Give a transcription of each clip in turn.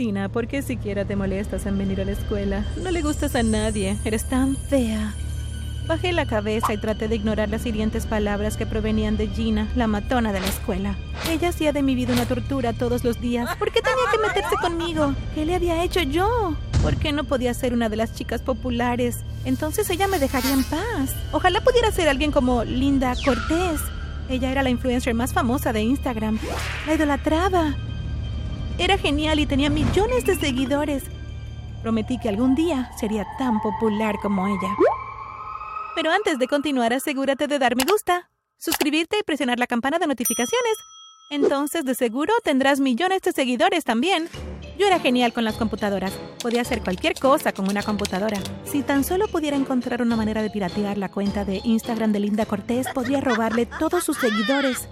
Tina, ¿por qué siquiera te molestas en venir a la escuela? No le gustas a nadie, eres tan fea. Bajé la cabeza y traté de ignorar las hirientes palabras que provenían de Gina, la matona de la escuela. Ella hacía de mi vida una tortura todos los días. ¿Por qué tenía que meterse conmigo? ¿Qué le había hecho yo? ¿Por qué no podía ser una de las chicas populares? Entonces ella me dejaría en paz. Ojalá pudiera ser alguien como Linda Cortés. Ella era la influencer más famosa de Instagram. La idolatraba. Era genial y tenía millones de seguidores. Prometí que algún día sería tan popular como ella. Pero antes de continuar, asegúrate de dar me gusta, suscribirte y presionar la campana de notificaciones. Entonces, de seguro tendrás millones de seguidores también. Yo era genial con las computadoras. Podía hacer cualquier cosa con una computadora. Si tan solo pudiera encontrar una manera de piratear la cuenta de Instagram de Linda Cortés, podría robarle todos sus seguidores.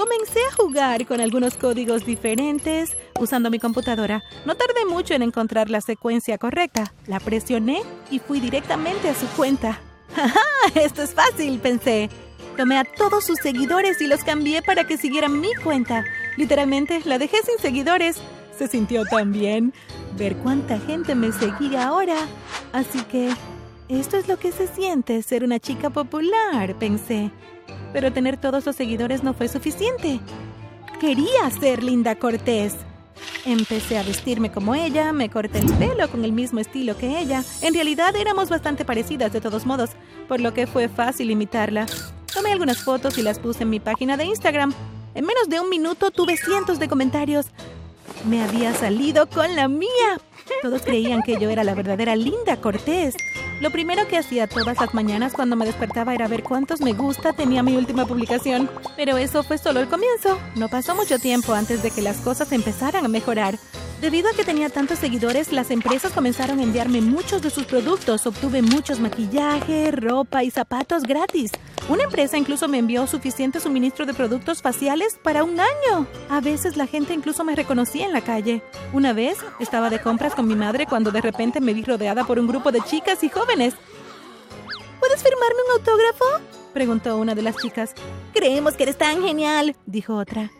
Comencé a jugar con algunos códigos diferentes usando mi computadora. No tardé mucho en encontrar la secuencia correcta. La presioné y fui directamente a su cuenta. ¡Ja, Esto es fácil, pensé. Tomé a todos sus seguidores y los cambié para que siguieran mi cuenta. Literalmente, la dejé sin seguidores. Se sintió tan bien ver cuánta gente me seguía ahora. Así que, esto es lo que se siente ser una chica popular, pensé. Pero tener todos los seguidores no fue suficiente. Quería ser Linda Cortés. Empecé a vestirme como ella, me corté el pelo con el mismo estilo que ella. En realidad éramos bastante parecidas de todos modos, por lo que fue fácil imitarla. Tomé algunas fotos y las puse en mi página de Instagram. En menos de un minuto tuve cientos de comentarios. Me había salido con la mía. Todos creían que yo era la verdadera Linda Cortés. Lo primero que hacía todas las mañanas cuando me despertaba era ver cuántos me gusta tenía mi última publicación. Pero eso fue solo el comienzo. No pasó mucho tiempo antes de que las cosas empezaran a mejorar. Debido a que tenía tantos seguidores, las empresas comenzaron a enviarme muchos de sus productos. Obtuve muchos maquillaje, ropa y zapatos gratis. Una empresa incluso me envió suficiente suministro de productos faciales para un año. A veces la gente incluso me reconocía en la calle. Una vez estaba de compras con mi madre cuando de repente me vi rodeada por un grupo de chicas y jóvenes. ¿Puedes firmarme un autógrafo? preguntó una de las chicas. Creemos que eres tan genial, dijo otra.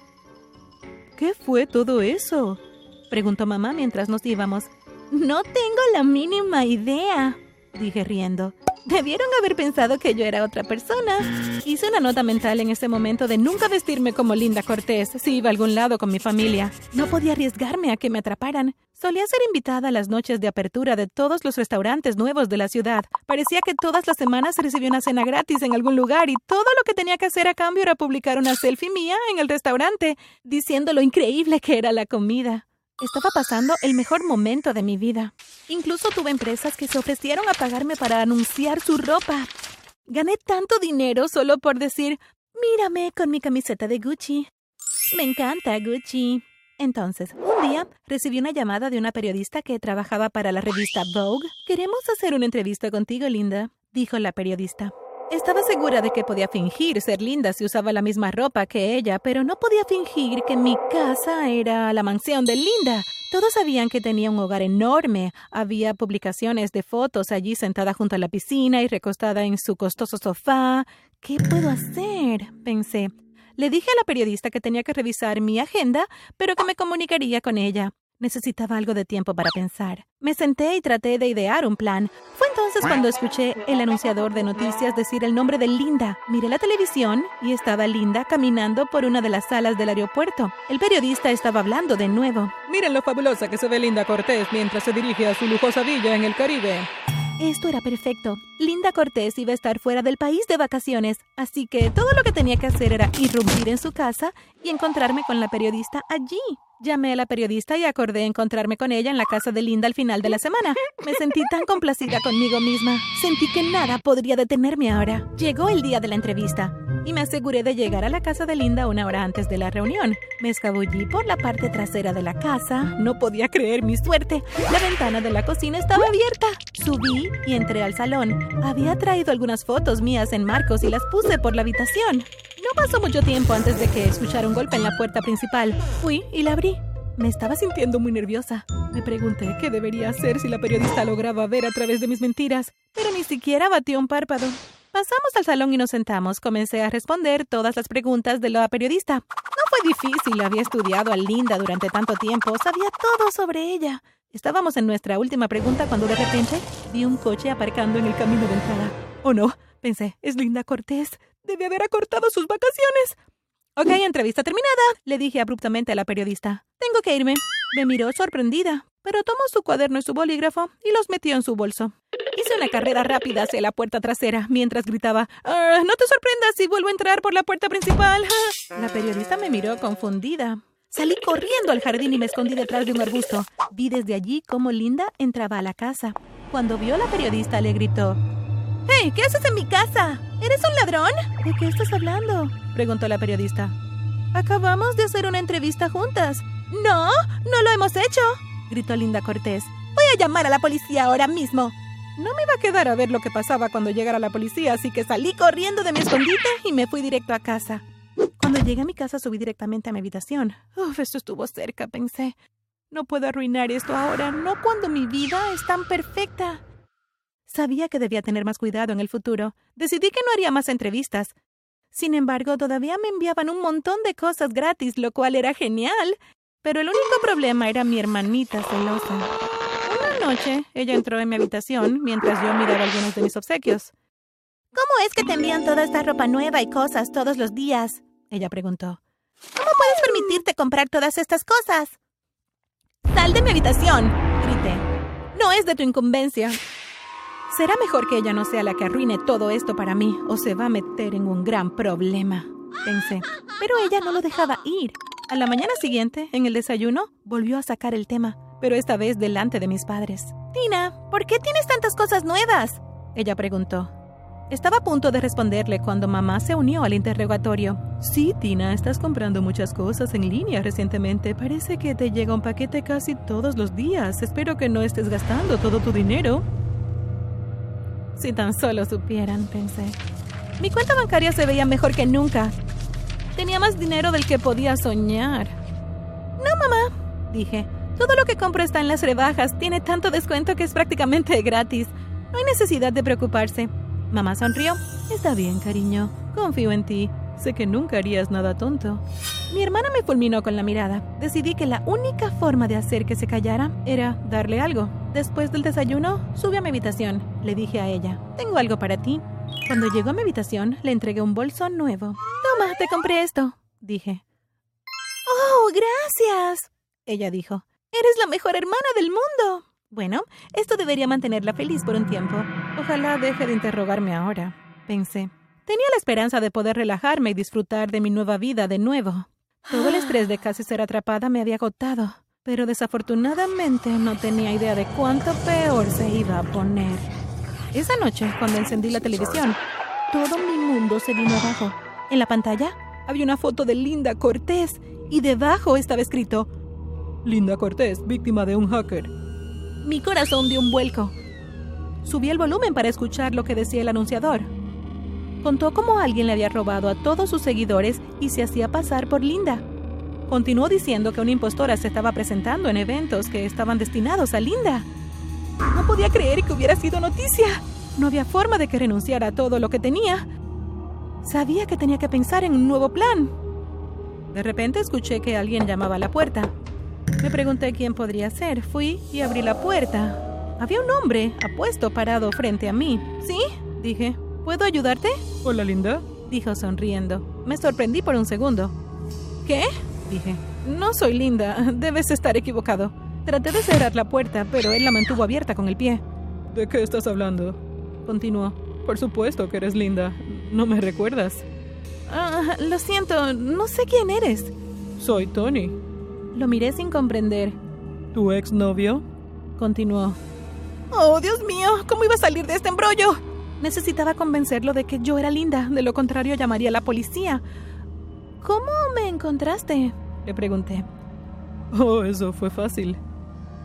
¿Qué fue todo eso? Preguntó mamá mientras nos íbamos. No tengo la mínima idea, dije riendo. Debieron haber pensado que yo era otra persona. Hice una nota mental en ese momento de nunca vestirme como Linda Cortés si iba a algún lado con mi familia. No podía arriesgarme a que me atraparan. Solía ser invitada a las noches de apertura de todos los restaurantes nuevos de la ciudad. Parecía que todas las semanas recibía una cena gratis en algún lugar y todo lo que tenía que hacer a cambio era publicar una selfie mía en el restaurante, diciendo lo increíble que era la comida. Estaba pasando el mejor momento de mi vida. Incluso tuve empresas que se ofrecieron a pagarme para anunciar su ropa. Gané tanto dinero solo por decir, mírame con mi camiseta de Gucci. Me encanta Gucci. Entonces, un día recibí una llamada de una periodista que trabajaba para la revista Vogue. Queremos hacer una entrevista contigo, Linda, dijo la periodista. Estaba segura de que podía fingir ser linda si usaba la misma ropa que ella, pero no podía fingir que mi casa era la mansión de Linda. Todos sabían que tenía un hogar enorme. Había publicaciones de fotos allí sentada junto a la piscina y recostada en su costoso sofá. ¿Qué puedo hacer? pensé. Le dije a la periodista que tenía que revisar mi agenda, pero que me comunicaría con ella. Necesitaba algo de tiempo para pensar. Me senté y traté de idear un plan. Fue entonces cuando escuché el anunciador de noticias decir el nombre de Linda. Miré la televisión y estaba Linda caminando por una de las salas del aeropuerto. El periodista estaba hablando de nuevo. Miren lo fabulosa que se ve Linda Cortés mientras se dirige a su lujosa villa en el Caribe. Esto era perfecto. Linda Cortés iba a estar fuera del país de vacaciones, así que todo lo que tenía que hacer era irrumpir en su casa y encontrarme con la periodista allí. Llamé a la periodista y acordé encontrarme con ella en la casa de Linda al final de la semana. Me sentí tan complacida conmigo misma. Sentí que nada podría detenerme ahora. Llegó el día de la entrevista y me aseguré de llegar a la casa de Linda una hora antes de la reunión. Me escabullí por la parte trasera de la casa. No podía creer mi suerte. La ventana de la cocina estaba abierta. Subí y entré al salón. Había traído algunas fotos mías en marcos y las puse por la habitación. No pasó mucho tiempo antes de que escuchara un golpe en la puerta principal. Fui y la abrí. Me estaba sintiendo muy nerviosa. Me pregunté qué debería hacer si la periodista lograba ver a través de mis mentiras, pero ni siquiera batió un párpado. Pasamos al salón y nos sentamos. Comencé a responder todas las preguntas de la periodista. No fue difícil, había estudiado a Linda durante tanto tiempo, sabía todo sobre ella. Estábamos en nuestra última pregunta cuando de repente vi un coche aparcando en el camino de entrada. Oh no, pensé, es Linda Cortés. Debe haber acortado sus vacaciones. Ok, entrevista terminada, le dije abruptamente a la periodista. Tengo que irme. Me miró sorprendida, pero tomó su cuaderno y su bolígrafo y los metió en su bolso. Hice una carrera rápida hacia la puerta trasera mientras gritaba, ah, no te sorprendas si vuelvo a entrar por la puerta principal. La periodista me miró confundida. Salí corriendo al jardín y me escondí detrás de un arbusto. Vi desde allí cómo Linda entraba a la casa. Cuando vio a la periodista le gritó, ¡Hey! ¿Qué haces en mi casa? ¿Eres un ladrón? ¿De qué estás hablando? preguntó la periodista. Acabamos de hacer una entrevista juntas. No, no lo hemos hecho, gritó Linda Cortés. Voy a llamar a la policía ahora mismo. No me iba a quedar a ver lo que pasaba cuando llegara la policía, así que salí corriendo de mi escondite y me fui directo a casa. Cuando llegué a mi casa subí directamente a mi habitación. Uf, esto estuvo cerca, pensé. No puedo arruinar esto ahora, no cuando mi vida es tan perfecta. Sabía que debía tener más cuidado en el futuro. Decidí que no haría más entrevistas. Sin embargo, todavía me enviaban un montón de cosas gratis, lo cual era genial. Pero el único problema era mi hermanita celosa. Una noche, ella entró en mi habitación mientras yo miraba algunos de mis obsequios. ¿Cómo es que te envían toda esta ropa nueva y cosas todos los días? Ella preguntó. ¿Cómo puedes permitirte comprar todas estas cosas? Sal de mi habitación, grité. No es de tu incumbencia. Será mejor que ella no sea la que arruine todo esto para mí o se va a meter en un gran problema, pensé. Pero ella no lo dejaba ir. A la mañana siguiente, en el desayuno, volvió a sacar el tema, pero esta vez delante de mis padres. Tina, ¿por qué tienes tantas cosas nuevas? Ella preguntó. Estaba a punto de responderle cuando mamá se unió al interrogatorio. Sí, Tina, estás comprando muchas cosas en línea recientemente. Parece que te llega un paquete casi todos los días. Espero que no estés gastando todo tu dinero. Si tan solo supieran, pensé. Mi cuenta bancaria se veía mejor que nunca. Tenía más dinero del que podía soñar. No, mamá, dije. Todo lo que compro está en las rebajas. Tiene tanto descuento que es prácticamente gratis. No hay necesidad de preocuparse. Mamá sonrió. Está bien, cariño. Confío en ti. Sé que nunca harías nada tonto. Mi hermana me fulminó con la mirada. Decidí que la única forma de hacer que se callara era darle algo. Después del desayuno, subí a mi habitación. Le dije a ella, tengo algo para ti. Cuando llegó a mi habitación, le entregué un bolso nuevo. Toma, te compré esto, dije. Oh, gracias, ella dijo. Eres la mejor hermana del mundo. Bueno, esto debería mantenerla feliz por un tiempo. Ojalá deje de interrogarme ahora, pensé. Tenía la esperanza de poder relajarme y disfrutar de mi nueva vida de nuevo. Todo el estrés de casi ser atrapada me había agotado, pero desafortunadamente no tenía idea de cuánto peor se iba a poner. Esa noche, cuando encendí la televisión, todo mi mundo se vino abajo. En la pantalla había una foto de Linda Cortés y debajo estaba escrito Linda Cortés, víctima de un hacker. Mi corazón dio un vuelco. Subí el volumen para escuchar lo que decía el anunciador. Contó cómo alguien le había robado a todos sus seguidores y se hacía pasar por Linda. Continuó diciendo que una impostora se estaba presentando en eventos que estaban destinados a Linda. No podía creer que hubiera sido noticia. No había forma de que renunciara a todo lo que tenía. Sabía que tenía que pensar en un nuevo plan. De repente escuché que alguien llamaba a la puerta. Me pregunté quién podría ser. Fui y abrí la puerta. Había un hombre apuesto parado frente a mí. ¿Sí? dije. ¿Puedo ayudarte? Hola, Linda. Dijo sonriendo. Me sorprendí por un segundo. ¿Qué? Dije. No soy Linda. Debes estar equivocado. Traté de cerrar la puerta, pero él la mantuvo abierta con el pie. ¿De qué estás hablando? Continuó. Por supuesto que eres Linda. ¿No me recuerdas? Ah, lo siento. No sé quién eres. Soy Tony. Lo miré sin comprender. ¿Tu exnovio? Continuó. Oh, Dios mío, ¿cómo iba a salir de este embrollo? Necesitaba convencerlo de que yo era linda, de lo contrario llamaría a la policía. ¿Cómo me encontraste? Le pregunté. Oh, eso fue fácil.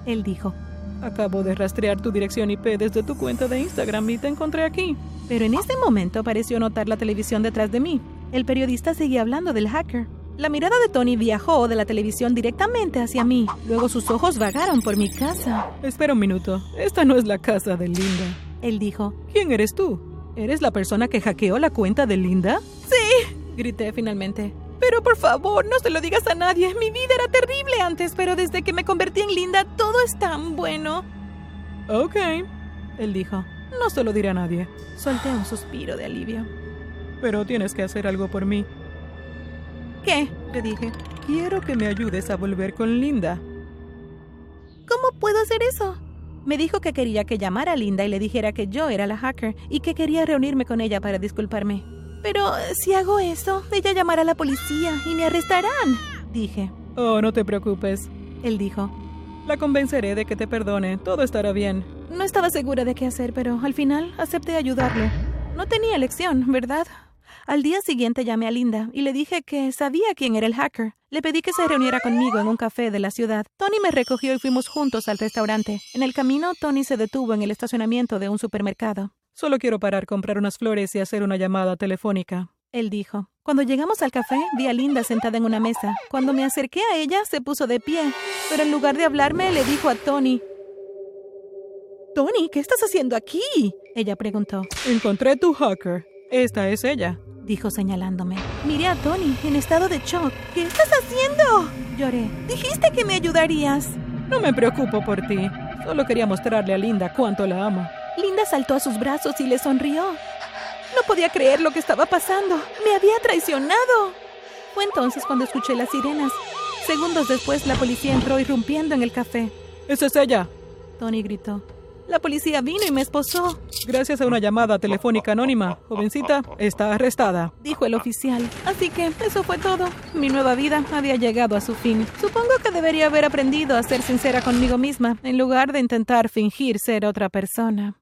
Él dijo. Acabo de rastrear tu dirección IP desde tu cuenta de Instagram y te encontré aquí. Pero en ese momento pareció notar la televisión detrás de mí. El periodista seguía hablando del hacker. La mirada de Tony viajó de la televisión directamente hacia mí. Luego sus ojos vagaron por mi casa. Espera un minuto. Esta no es la casa de Linda. Él dijo. ¿Quién eres tú? ¿Eres la persona que hackeó la cuenta de Linda? Sí, grité finalmente. Pero por favor, no se lo digas a nadie. Mi vida era terrible antes, pero desde que me convertí en Linda, todo es tan bueno. Ok, él dijo. No se lo diré a nadie. Solté un suspiro de alivio. Pero tienes que hacer algo por mí. ¿Qué? Le dije. Quiero que me ayudes a volver con Linda. ¿Cómo puedo hacer eso? Me dijo que quería que llamara a Linda y le dijera que yo era la hacker y que quería reunirme con ella para disculparme. Pero si hago eso, ella llamará a la policía y me arrestarán, dije. Oh, no te preocupes. Él dijo. La convenceré de que te perdone. Todo estará bien. No estaba segura de qué hacer, pero al final acepté ayudarle. No tenía elección, ¿verdad? Al día siguiente llamé a Linda y le dije que sabía quién era el hacker. Le pedí que se reuniera conmigo en un café de la ciudad. Tony me recogió y fuimos juntos al restaurante. En el camino, Tony se detuvo en el estacionamiento de un supermercado. Solo quiero parar, comprar unas flores y hacer una llamada telefónica. Él dijo. Cuando llegamos al café, vi a Linda sentada en una mesa. Cuando me acerqué a ella, se puso de pie. Pero en lugar de hablarme, le dijo a Tony. Tony, ¿qué estás haciendo aquí? Ella preguntó. Encontré tu hacker. Esta es ella dijo señalándome. Miré a Tony en estado de shock. ¿Qué estás haciendo? Lloré. Dijiste que me ayudarías. No me preocupo por ti. Solo quería mostrarle a Linda cuánto la amo. Linda saltó a sus brazos y le sonrió. No podía creer lo que estaba pasando. Me había traicionado. Fue entonces cuando escuché las sirenas. Segundos después, la policía entró irrumpiendo en el café. ¡Esa es ella! Tony gritó. La policía vino y me esposó. Gracias a una llamada telefónica anónima, jovencita está arrestada, dijo el oficial. Así que eso fue todo. Mi nueva vida había llegado a su fin. Supongo que debería haber aprendido a ser sincera conmigo misma en lugar de intentar fingir ser otra persona.